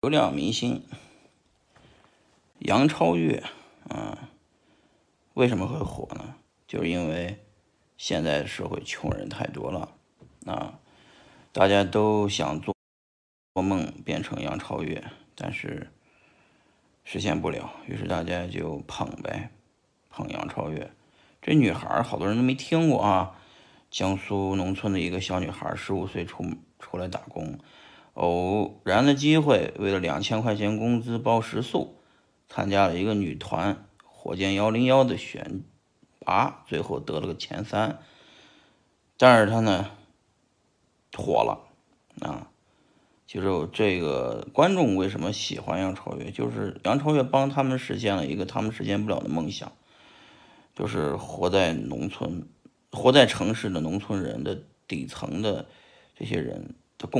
流量明星杨超越，啊，为什么会火呢？就是因为现在社会穷人太多了，啊，大家都想做做梦变成杨超越，但是实现不了，于是大家就捧呗，捧杨超越。这女孩好多人都没听过啊，江苏农村的一个小女孩，十五岁出出来打工。偶然的机会，为了两千块钱工资包食宿，参加了一个女团火箭幺零幺的选拔，最后得了个前三。但是她呢，火了啊！就是这个观众为什么喜欢杨超越？就是杨超越帮他们实现了一个他们实现不了的梦想，就是活在农村、活在城市的农村人的底层的这些人的共。